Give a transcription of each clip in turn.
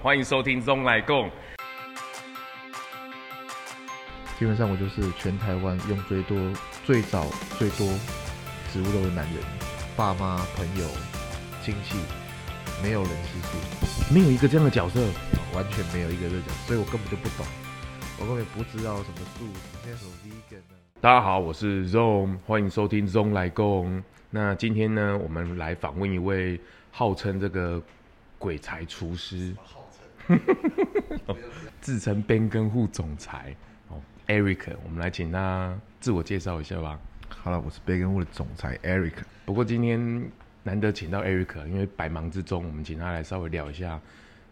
欢迎收听《中来共》。基本上我就是全台湾用最多、最早、最多植物肉的男人，爸妈、朋友、亲戚，没有人吃素，没有一个这样的角色，完全没有一个这个角色，所以我根本就不懂，我根本不知道什么素，现在什么 vegan 呢？大家好，我是 Zong，欢迎收听《中来共》。那今天呢，我们来访问一位号称这个鬼才厨师。自称变更户总裁哦，Eric，我们来请他自我介绍一下吧。好了，我是变更户的总裁 Eric。不过今天难得请到 Eric，因为百忙之中，我们请他来稍微聊一下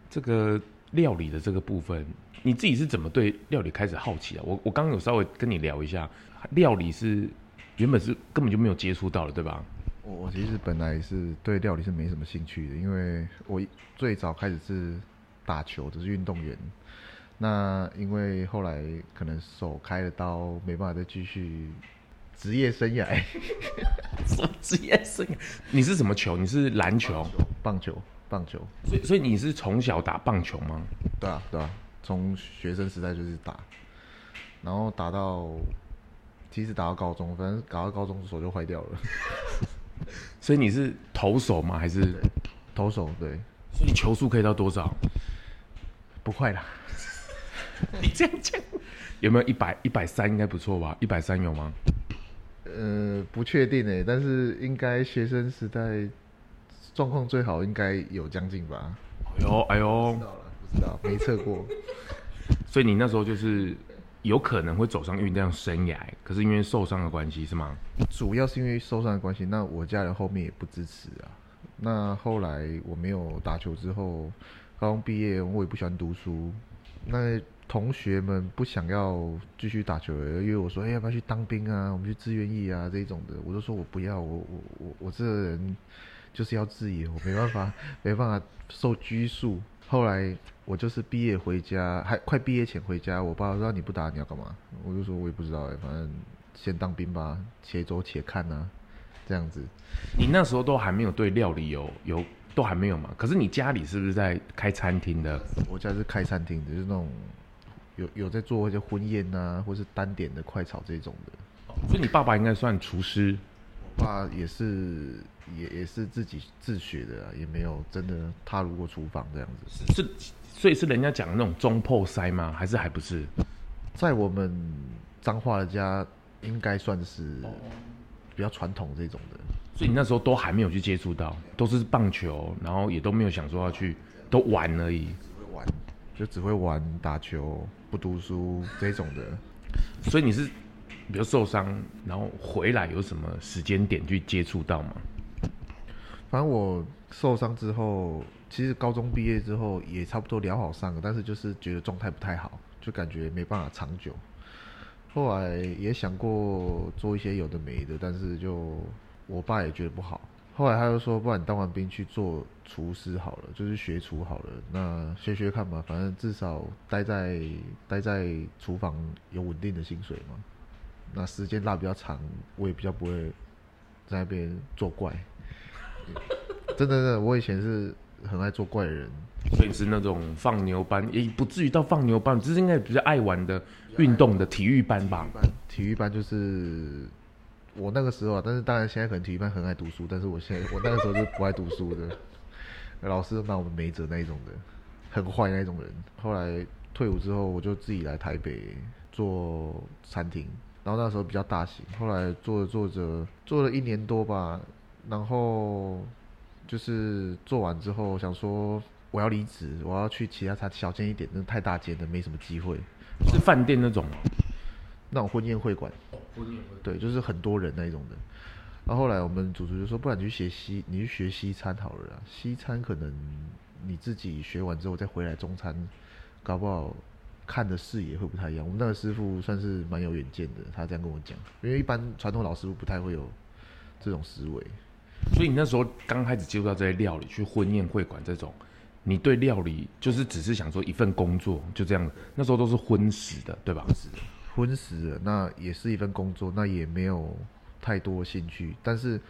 这个料理的这个部分。你自己是怎么对料理开始好奇啊？我我刚刚有稍微跟你聊一下，料理是原本是根本就没有接触到的，对吧？我我其实本来是对料理是没什么兴趣的，因为我最早开始是。打球只是运动员，那因为后来可能手开了刀，没办法再继续职业生涯。什么职业生涯？你是什么球？你是篮球？棒球？棒球？所以所以你是从小打棒球吗？对啊对啊，从学生时代就是打，然后打到其实打到高中，反正打到高中手就坏掉了。所以你是投手吗？还是投手？对。所以你球速可以到多少？不会啦，你这样讲，有没有一百一百三？应该不错吧？一百三有吗？呃，不确定诶，但是应该学生时代状况最好，应该有将近吧？哎呦哎呦，不知道了，不知道，没测过。所以你那时候就是有可能会走上运动生涯，可是因为受伤的关系是吗？主要是因为受伤的关系，那我家人后面也不支持啊。那后来我没有打球之后。高中毕业，我也不喜欢读书。那同学们不想要继续打球，因为我说：“哎、要不要去当兵啊？我们去志愿役啊这种的。”我就说我不要，我我我我这个人就是要自由，我没办法没办法受拘束。后来我就是毕业回家，还快毕业前回家，我爸说：“你不打你要干嘛？”我就说：“我也不知道哎，反正先当兵吧，且走且看啊，这样子。”你那时候都还没有对料理有有。都还没有嘛？可是你家里是不是在开餐厅的？我家是开餐厅的，就是那种有有在做一些婚宴啊，或是单点的快炒这种的。所以你爸爸应该算厨师？我爸也是，也也是自己自学的啊，也没有真的踏入过厨房这样子。是，所以是人家讲的那种中破塞吗？还是还不是？在我们彰化的家，应该算是比较传统这种的。所以你那时候都还没有去接触到，都是棒球，然后也都没有想说要去，都玩而已。玩，就只会玩打球，不读书这种的。所以你是比如受伤，然后回来有什么时间点去接触到吗？反正我受伤之后，其实高中毕业之后也差不多疗好伤了，但是就是觉得状态不太好，就感觉没办法长久。后来也想过做一些有的没的，但是就。我爸也觉得不好，后来他就说：“不然你当完兵去做厨师好了，就是学厨好了。那学学看吧，反正至少待在待在厨房有稳定的薪水嘛。那时间拉比较长，我也比较不会在那边作怪。真的，真的，我以前是很爱做怪的人，所以是那种放牛班，也不至于到放牛班，只是应该比较爱玩的运动的体育班吧。体育班就是。”我那个时候啊，但是当然现在可能体育班很爱读书，但是我现在我那个时候是不爱读书的，老师都拿我们没辙那一种的，很坏那一种人。后来退伍之后，我就自己来台北做餐厅，然后那时候比较大型。后来做着做着，做了一年多吧，然后就是做完之后想说我要离职，我要去其他餐小间一点，那太大间的没什么机会。是饭店那种？那种婚宴会馆。对，就是很多人那种的。然后后来我们主厨就说：“不然你去学西，你去学西餐好了啦。西餐可能你自己学完之后再回来中餐，搞不好看的视野会不太一样。”我们那个师傅算是蛮有远见的，他这样跟我讲。因为一般传统老师傅不太会有这种思维。所以你那时候刚开始接触到这些料理，去婚宴会馆这种，你对料理就是只是想说一份工作就这样。那时候都是荤食的，对吧？是的。荤食了，那也是一份工作，那也没有太多兴趣。但是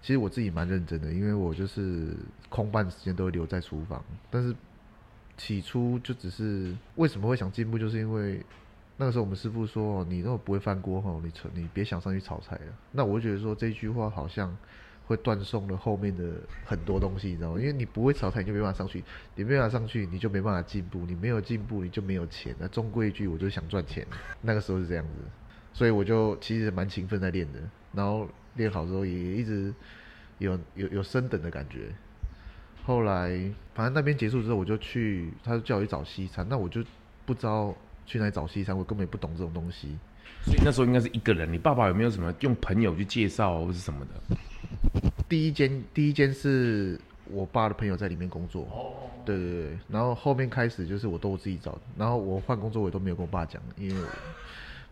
其实我自己蛮认真的，因为我就是空半时间都会留在厨房。但是起初就只是为什么会想进步，就是因为那个时候我们师傅说，你如果不会翻锅吼，你你别想上去炒菜了。那我觉得说这句话好像会断送了后面的很多东西，你知道吗？因为你不会炒菜，你就没办法上去，你没办法上去，你就没办法进步，你没有进步，你就没有钱。那终归一句，我就想赚钱。那个时候是这样子，所以我就其实蛮勤奋在练的，然后练好之后也一直有有有升等的感觉。后来，反正那边结束之后，我就去，他就叫我去找西餐，那我就不知道去哪里找西餐，我根本也不懂这种东西。所以那时候应该是一个人，你爸爸有没有什么用朋友去介绍或是什么的？第一间，第一间是我爸的朋友在里面工作。哦。对对对，然后后面开始就是我都我自己找，然后我换工作我也都没有跟我爸讲，因为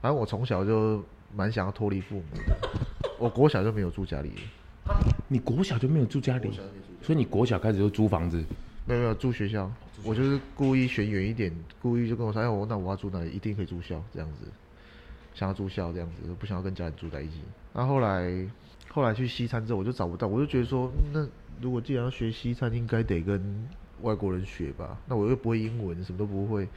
反正我从小就蛮想要脱离父母的，我国小就没有住家里。你国小就没有住家里，所以你国小开始就租房子？没有没有住学校，我就是故意选远一点，故意就跟我说，哎，我那我要住哪里，一定可以住校这样子，想要住校这样子，不想要跟家人住在一起。那后来后来去西餐之后，我就找不到，我就觉得说，那如果既然要学西餐，应该得跟外国人学吧？那我又不会英文，什么都不会，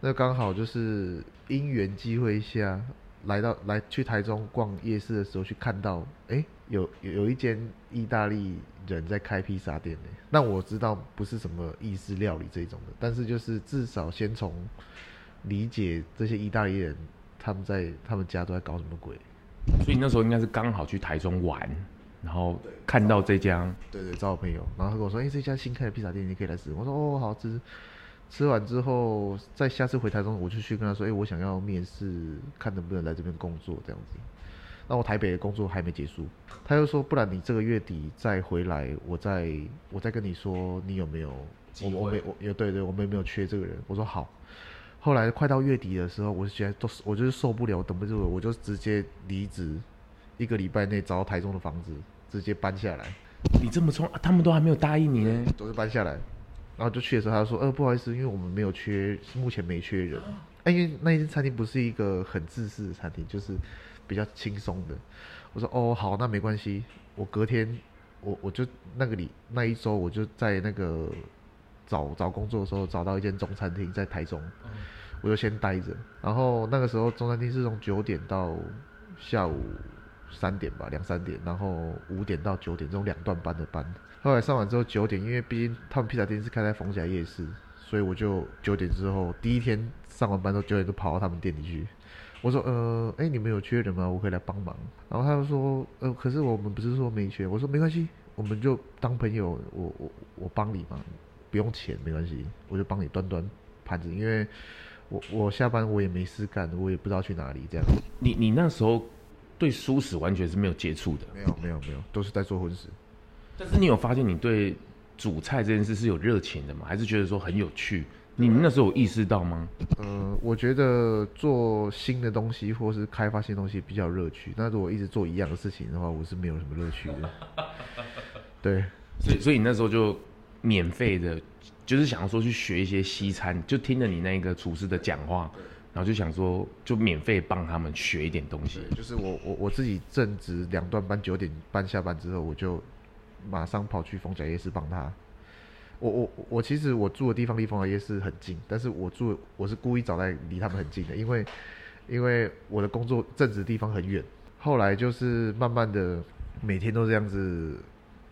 那刚好就是因缘机会下。来到来去台中逛夜市的时候，去看到，哎、有有有一间意大利人在开披萨店呢。那我知道不是什么意式料理这种的，但是就是至少先从理解这些意大利人他们在他们家都在搞什么鬼。所以那时候应该是刚好去台中玩，然后看到这家，对对，找我朋友，然后他跟我说，哎、欸，这家新开的披萨店你可以来吃。我说，哦，好吃。吃完之后，再下次回台中，我就去跟他说：“哎、欸，我想要面试，看能不能来这边工作这样子。”那我台北的工作还没结束，他又说：“不然你这个月底再回来，我再我再跟你说，你有没有？我我没我有对对，我们有没有缺这个人？”我说好。后来快到月底的时候，我就觉得都我就是受不了，我等不住了，我就直接离职，一个礼拜内找到台中的房子，直接搬下来。你这么冲，他们都还没有答应你呢，都是搬下来。然后就去的时候，他就说：“呃，不好意思，因为我们没有缺，目前没缺人。哎，因为那间餐厅不是一个很自私的餐厅，就是比较轻松的。”我说：“哦，好，那没关系。我隔天，我我就那个里那一周，我就在那个找找工作的时候，找到一间中餐厅在台中，我就先待着。然后那个时候中餐厅是从九点到下午三点吧，两三点，然后五点到九点这种两段班的班。”后来上完之后九点，因为毕竟他们披萨店是开在逢甲夜市，所以我就九点之后第一天上完班之后九点就跑到他们店里去。我说：“呃，哎，你们有缺人吗？我可以来帮忙。”然后他就说：“呃，可是我们不是说没缺。”我说：“没关系，我们就当朋友，我我我帮你嘛，不用钱，没关系，我就帮你端端盘子，因为我我下班我也没事干，我也不知道去哪里这样。”你你那时候对蔬食完全是没有接触的？没有没有没有，都是在做荤食。但是你有发现你对煮菜这件事是有热情的吗？还是觉得说很有趣？你那时候有意识到吗？呃，我觉得做新的东西或是开发新东西比较乐趣。那如果一直做一样的事情的话，我是没有什么乐趣的。对，所以所以你那时候就免费的，就是想要说去学一些西餐，就听了你那个厨师的讲话，然后就想说就免费帮他们学一点东西。就是我我我自己正值两段班，九点半下班之后我就。马上跑去逢甲夜市帮他。我我我其实我住的地方离逢甲夜市很近，但是我住我是故意找在离他们很近的，因为因为我的工作正职的地方很远。后来就是慢慢的每天都这样子，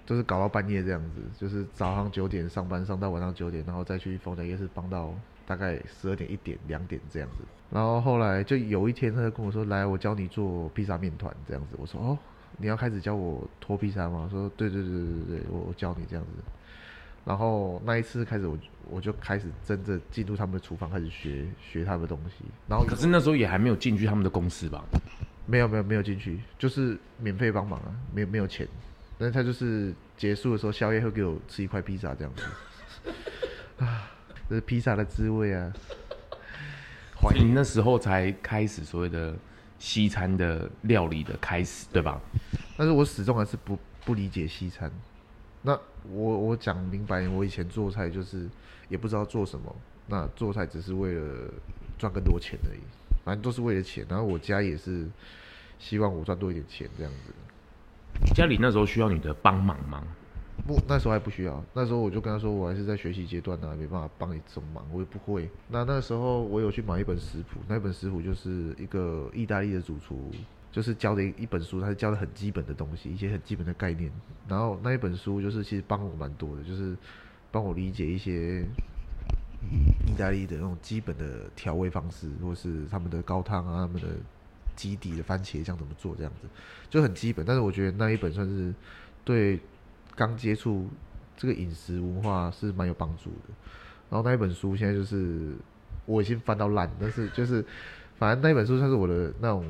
都是搞到半夜这样子，就是早上九点上班上到晚上九点，然后再去逢甲夜市帮到大概十二点一点两点这样子。然后后来就有一天他就跟我说：“来，我教你做披萨面团这样子。”我说：“哦。”你要开始教我脱披萨吗？说对对对对对，我我教你这样子。然后那一次开始我，我我就开始真正进入他们的厨房，开始学学他们的东西。然后可是那时候也还没有进去他们的公司吧？没有没有没有进去，就是免费帮忙啊，没有没有钱。但是他就是结束的时候，宵夜会给我吃一块披萨这样子。啊，这是披萨的滋味啊！所 以你那时候才开始所谓的。西餐的料理的开始，对吧？但是我始终还是不不理解西餐。那我我讲明白，我以前做菜就是也不知道做什么，那做菜只是为了赚更多钱而已，反正都是为了钱。然后我家也是希望我赚多一点钱这样子。家里那时候需要你的帮忙吗？不，那时候还不需要。那时候我就跟他说，我还是在学习阶段呢、没办法帮你什么忙，我也不会。那那时候我有去买一本食谱，那本食谱就是一个意大利的主厨，就是教的一本书，他是教的很基本的东西，一些很基本的概念。然后那一本书就是其实帮我蛮多的，就是帮我理解一些意大利的那种基本的调味方式，或是他们的高汤啊，他们的基底的番茄酱怎么做，这样子就很基本。但是我觉得那一本算是对。刚接触这个饮食文化是蛮有帮助的，然后那一本书现在就是我已经翻到烂，但是就是反正那一本书算是我的那种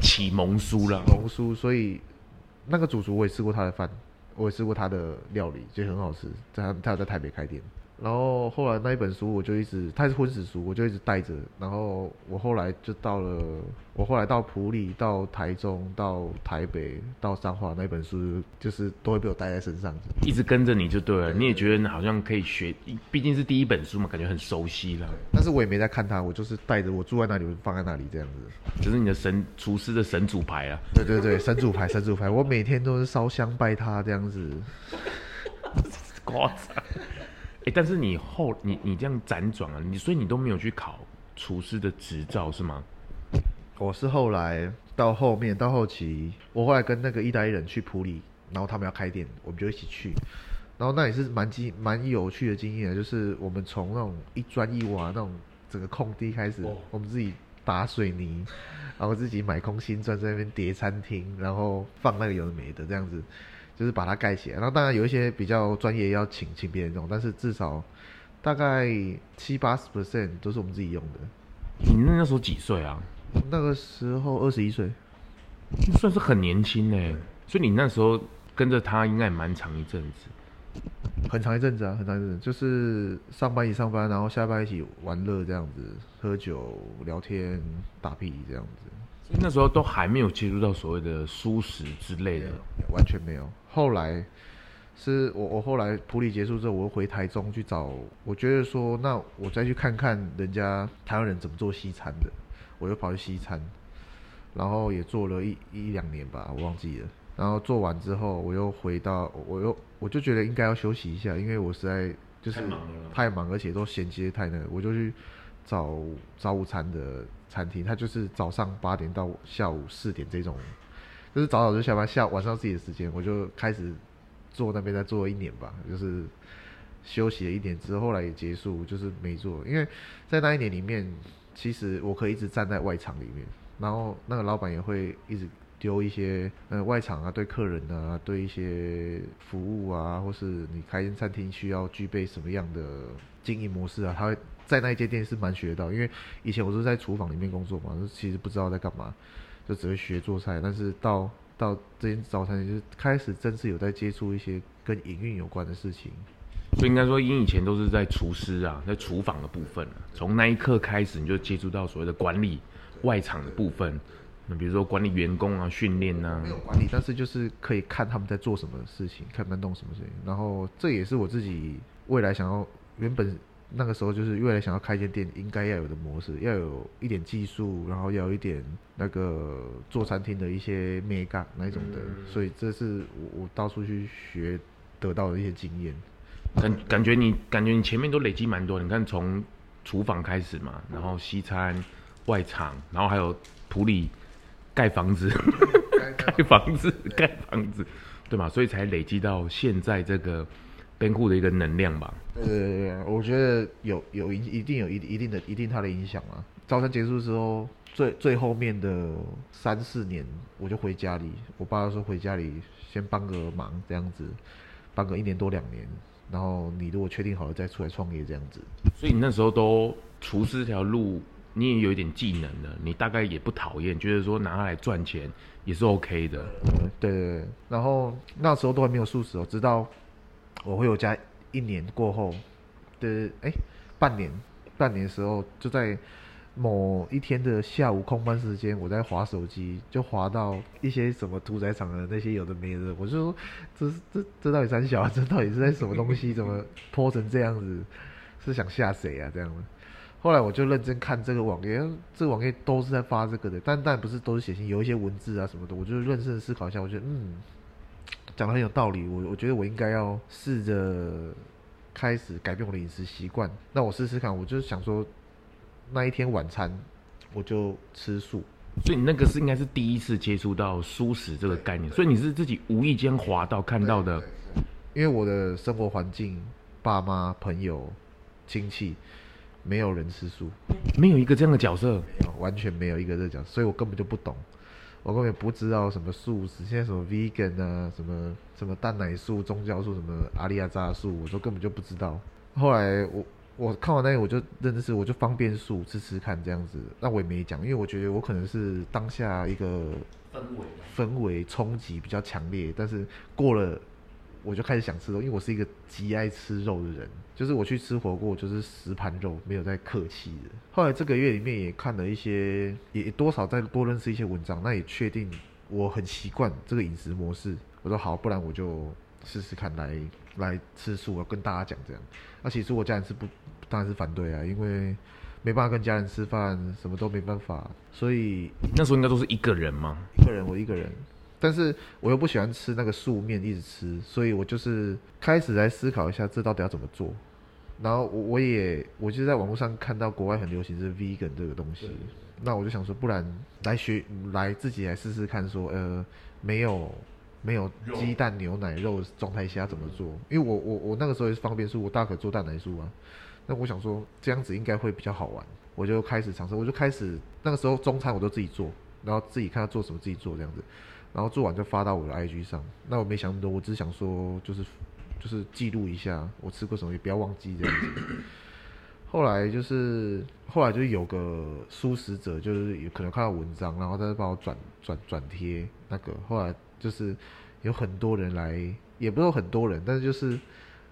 启蒙书了，启蒙书。所以那个主厨我也吃过他的饭，我也吃过他的料理，就很好吃。在他他有在台北开店。然后后来那一本书我就一直，它是荤食书，我就一直带着。然后我后来就到了，我后来到普里、到台中、到台北、到彰化，那本书就是都会被我带在身上，一直跟着你就对了。你也觉得好像可以学，毕竟是第一本书嘛，感觉很熟悉了。但是我也没在看它，我就是带着，我住在那里，我放在那里这样子。就是你的神厨师的神主牌啊。对对对，神主牌，神主牌，我每天都是烧香拜他这样子。夸张。哎、欸，但是你后你你这样辗转啊，你所以你都没有去考厨师的执照是吗？我是后来到后面到后期，我后来跟那个意大利人去普里，然后他们要开店，我们就一起去，然后那也是蛮经蛮有趣的经验，就是我们从那种一砖一瓦那种整个空地开始，我们自己打水泥，然后自己买空心砖在那边叠餐厅，然后放那个有的没的这样子。就是把它盖起来，然后当然有一些比较专业要请请别人用，但是至少大概七八十 percent 都是我们自己用的。你那时候几岁啊？那个时候二十一岁，算是很年轻呢。所以你那时候跟着他应该也蛮长一阵子，很长一阵子啊，很长一阵子，就是上班一起上班，然后下班一起玩乐这样子，喝酒聊天打屁这样子。那时候都还没有接触到所谓的素食之类的，完全没有。后来是我，我后来普里结束之后，我又回台中去找。我觉得说，那我再去看看人家台湾人怎么做西餐的，我又跑去西餐，然后也做了一一两年吧，我忘记了。然后做完之后，我又回到，我又我就觉得应该要休息一下，因为我实在就是太忙而且都衔接太那个，我就去找早午餐的餐厅，它就是早上八点到下午四点这种。就是早早就下班，下晚上自己的时间，我就开始做那边，再做一年吧。就是休息了一年之后，后来也结束，就是没做。因为在那一年里面，其实我可以一直站在外场里面，然后那个老板也会一直丢一些呃外场啊，对客人啊，对一些服务啊，或是你开间餐厅需要具备什么样的经营模式啊，他会在那一间店是蛮学到。因为以前我是在厨房里面工作嘛，其实不知道在干嘛。就只会学做菜，但是到到这间早餐店，就是开始正式有在接触一些跟营运有关的事情。所以应该说，因以前都是在厨师啊，在厨房的部分。从那一刻开始，你就接触到所谓的管理外场的部分。那比如说管理员工啊，训练啊。没有管理，但是就是可以看他们在做什么事情，看他们弄什么事情。然后这也是我自己未来想要原本。那个时候就是未来想要开一间店应该要有的模式，要有一点技术，然后要有一点那个做餐厅的一些美感那种的，所以这是我我到处去学得到的一些经验。感感觉你感觉你前面都累积蛮多，你看从厨房开始嘛，然后西餐外场，然后还有土里盖房子，盖房子盖房子，对嘛？所以才累积到现在这个。边库的一个能量吧。对对对，我觉得有有一一定有一一定的一定它的影响啊。招生结束之后，最最后面的三四年，我就回家里。我爸说回家里先帮个忙，这样子，帮个一年多两年。然后你如果确定好了再出来创业这样子。所以你那时候都厨师这条路，你也有一点技能了，你大概也不讨厌，觉得说拿它来赚钱也是 OK 的。嗯，对对对。然后那时候都还没有素食哦，直到。我回我家一年过后的哎、半年半年的时候，就在某一天的下午空班时间，我在划手机，就划到一些什么屠宰场的那些有的没的，我就说这这这到底三小，这到底是在什么东西？怎么泼成这样子？是想吓谁啊？这样的。后来我就认真看这个网页，这个网页都是在发这个的，但但不是都是写信，有一些文字啊什么的，我就认真思考一下，我觉得嗯。讲得很有道理。我我觉得我应该要试着开始改变我的饮食习惯。那我试试看，我就是想说，那一天晚餐我就吃素。所以你那个是应该是第一次接触到素食这个概念，所以你是自己无意间滑到看到的。因为我的生活环境，爸妈、朋友、亲戚，没有人吃素，没有一个这样的角色，没有，完全没有一个这个角色，所以我根本就不懂，我根本不知道什么素食，现在什么 vegan 啊，什么什么蛋奶素、宗教素，什么阿利亚扎素，我都根本就不知道。后来我。我看完那个，我就认识，我就方便素吃吃看这样子。那我也没讲，因为我觉得我可能是当下一个氛围氛围冲击比较强烈，但是过了我就开始想吃肉，因为我是一个极爱吃肉的人，就是我去吃火锅就是十盘肉，没有在客气的。后来这个月里面也看了一些，也多少再多认识一些文章，那也确定我很习惯这个饮食模式。我说好，不然我就试试看来来吃素，我跟大家讲这样。那其实我家人是不。当然是反对啊，因为没办法跟家人吃饭，什么都没办法，所以那时候应该都是一个人吗？一个人，我一个人，但是我又不喜欢吃那个素面，一直吃，所以我就是开始来思考一下，这到底要怎么做。然后我我也，我就在网络上看到国外很流行是 vegan 这个东西，那我就想说，不然来学，来自己来试试看，说呃，没有没有鸡蛋牛奶肉状态下怎么做？因为我我我那个时候也是方便素，我大可做蛋奶素啊。那我想说，这样子应该会比较好玩，我就开始尝试，我就开始那个时候中餐我都自己做，然后自己看他做什么自己做这样子，然后做完就发到我的 IG 上。那我没想那么多，我只想说就是就是记录一下我吃过什么，也不要忘记这样子。后来就是后来就有个素食者，就是有可能看到文章，然后他就帮我转转转贴那个。后来就是有很多人来，也不是很多人，但是就是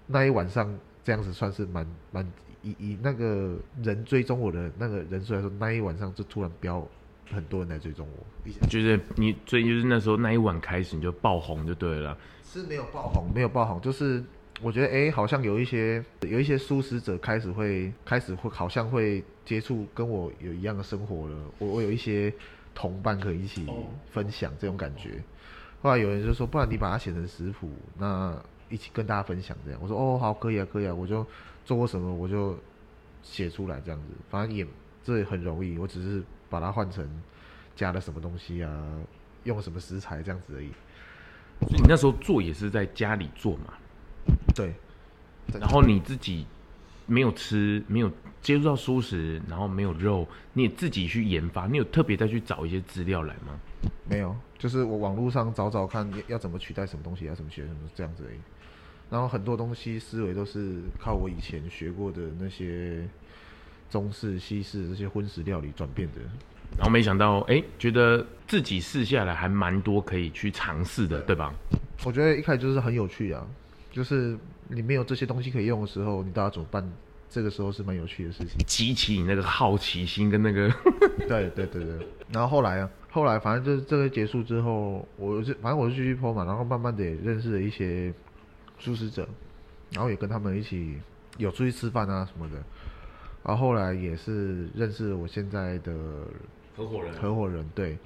那一晚上。这样子算是蛮蛮以以那个人追踪我的那个人数来说，那一晚上就突然飙很多人来追踪我。就是你追，就是那时候那一晚开始你就爆红就对了。是没有爆红，没有爆红，就是我觉得哎、欸，好像有一些有一些素食者开始会开始会好像会接触跟我有一样的生活了。我我有一些同伴可以一起分享这种感觉。后来有人就说，不然你把它写成食谱，那。一起跟大家分享这样，我说哦好可以啊可以啊，我就做过什么我就写出来这样子，反正也这也很容易，我只是把它换成加了什么东西啊，用什么食材这样子而已。所以你那时候做也是在家里做嘛？对。然后你自己没有吃，没有接触到素食，然后没有肉，你也自己去研发，你有特别再去找一些资料来吗？没有，就是我网络上找找看要怎么取代什么东西，要怎么学什么这样子而已。然后很多东西思维都是靠我以前学过的那些中式、西式这些荤食料理转变的。然后没想到，哎，觉得自己试下来还蛮多可以去尝试的，对吧？我觉得一开始就是很有趣啊，就是你没有这些东西可以用的时候，你大家怎么办？这个时候是蛮有趣的事情，激起你那个好奇心跟那个。对对对对。然后后来啊，后来反正就是这个结束之后，我就反正我就继续 po 嘛，然后慢慢的也认识了一些。素食者，然后也跟他们一起有出去吃饭啊什么的，然后后来也是认识了我现在的合伙人，合伙人对，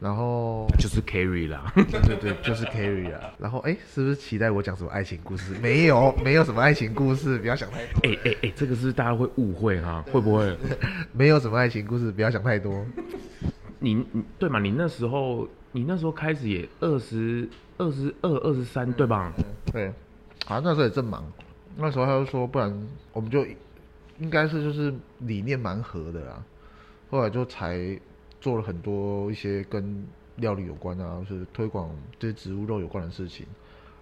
然后就是 carry 啦，对对对，就是 carry 啦。然后哎，是不是期待我讲什么爱情故事？没有，没有什么爱情故事，不要想太多。哎哎哎，这个是，是大家会误会哈，会不会？没有什么爱情故事，不要想太多。你你对嘛？你那时候你那时候开始也二十。二十二、二十三，对吧？对，好像那时候也正忙。那时候他就说，不然我们就应该是就是理念蛮合的啦。后来就才做了很多一些跟料理有关啊，就是推广这些植物肉有关的事情。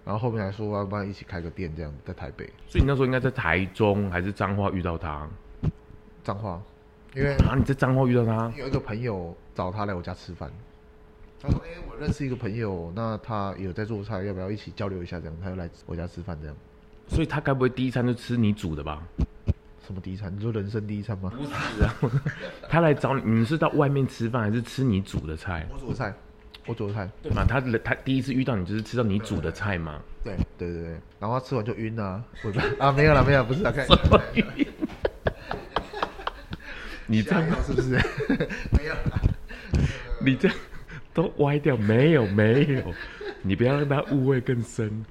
然后后面还说要不然一起开个店，这样在台北。所以你那时候应该在台中还是彰化遇到他？彰化，因为啊，你在彰化遇到他，有一个朋友找他来我家吃饭。他说：“哎、欸，我认识一个朋友，那他有在做菜，要不要一起交流一下？这样，他就来我家吃饭，这样。所以他该不会第一餐就吃你煮的吧？什么第一餐？你说人生第一餐吗？不是啊，他来找你，你们是到外面吃饭，还是吃你煮的菜？我煮的菜，我煮的菜，对嘛？他他第一次遇到你，就是吃到你煮的菜嘛？对对对对，然后他吃完就晕了，啊，没有了没有，不是他 看。你这样是不是？没有了，你这样。”都歪掉，没有没有，你不要让他误会更深。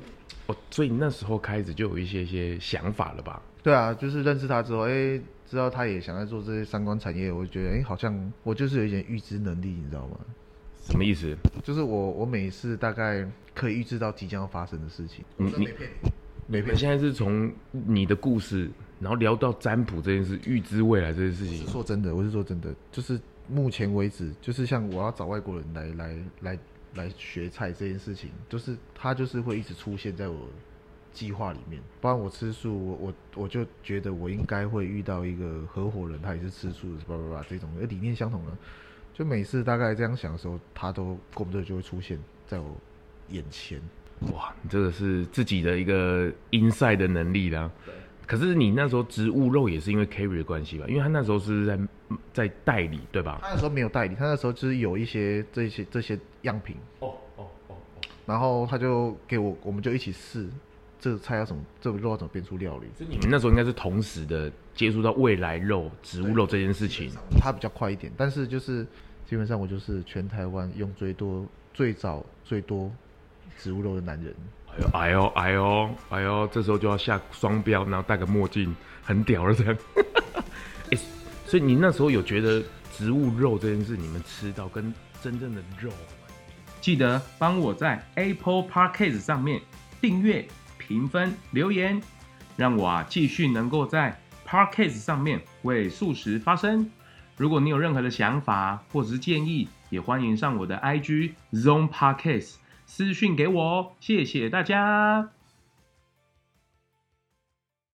哦，所以你那时候开始就有一些些想法了吧？对啊，就是认识他之后，哎、欸，知道他也想在做这些相关产业，我就觉得，哎、欸，好像我就是有一点预知能力，你知道吗？什么意思？就是我，我每次大概可以预知到即将要发生的事情。你你没骗，现在是从你的故事，然后聊到占卜这件事，预知未来这件事情。说真的，我是说真的，就是目前为止，就是像我要找外国人来来来来学菜这件事情，就是他就是会一直出现在我计划里面。不然我吃素，我我我就觉得我应该会遇到一个合伙人，他也是吃素的，叭叭叭这种，理念相同的。就每次大概这样想的时候，他都过不久就会出现在我眼前。哇，你这个是自己的一个 inside 的能力啦。对。可是你那时候植物肉也是因为 Carry 的关系吧？因为他那时候是在在代理，对吧？他那时候没有代理，他那时候就是有一些这些这些样品。哦哦哦。然后他就给我，我们就一起试。这个菜要怎么，这个肉要怎么变出料理？所以你们那时候应该是同时的接触到未来肉、植物肉这件事情。他比较快一点，但是就是基本上我就是全台湾用最多、最早、最多植物肉的男人。哎呦哎呦哎呦哎呦，这时候就要下双标，然后戴个墨镜，很屌了这样。所以你那时候有觉得植物肉这件事，你们吃到跟真正的肉？记得帮我在 Apple Podcast 上面订阅。评分留言，让我啊继续能够在 Podcast 上面为素食发声。如果你有任何的想法或者是建议，也欢迎上我的 IG Zone Podcast 私讯给我哦。谢谢大家。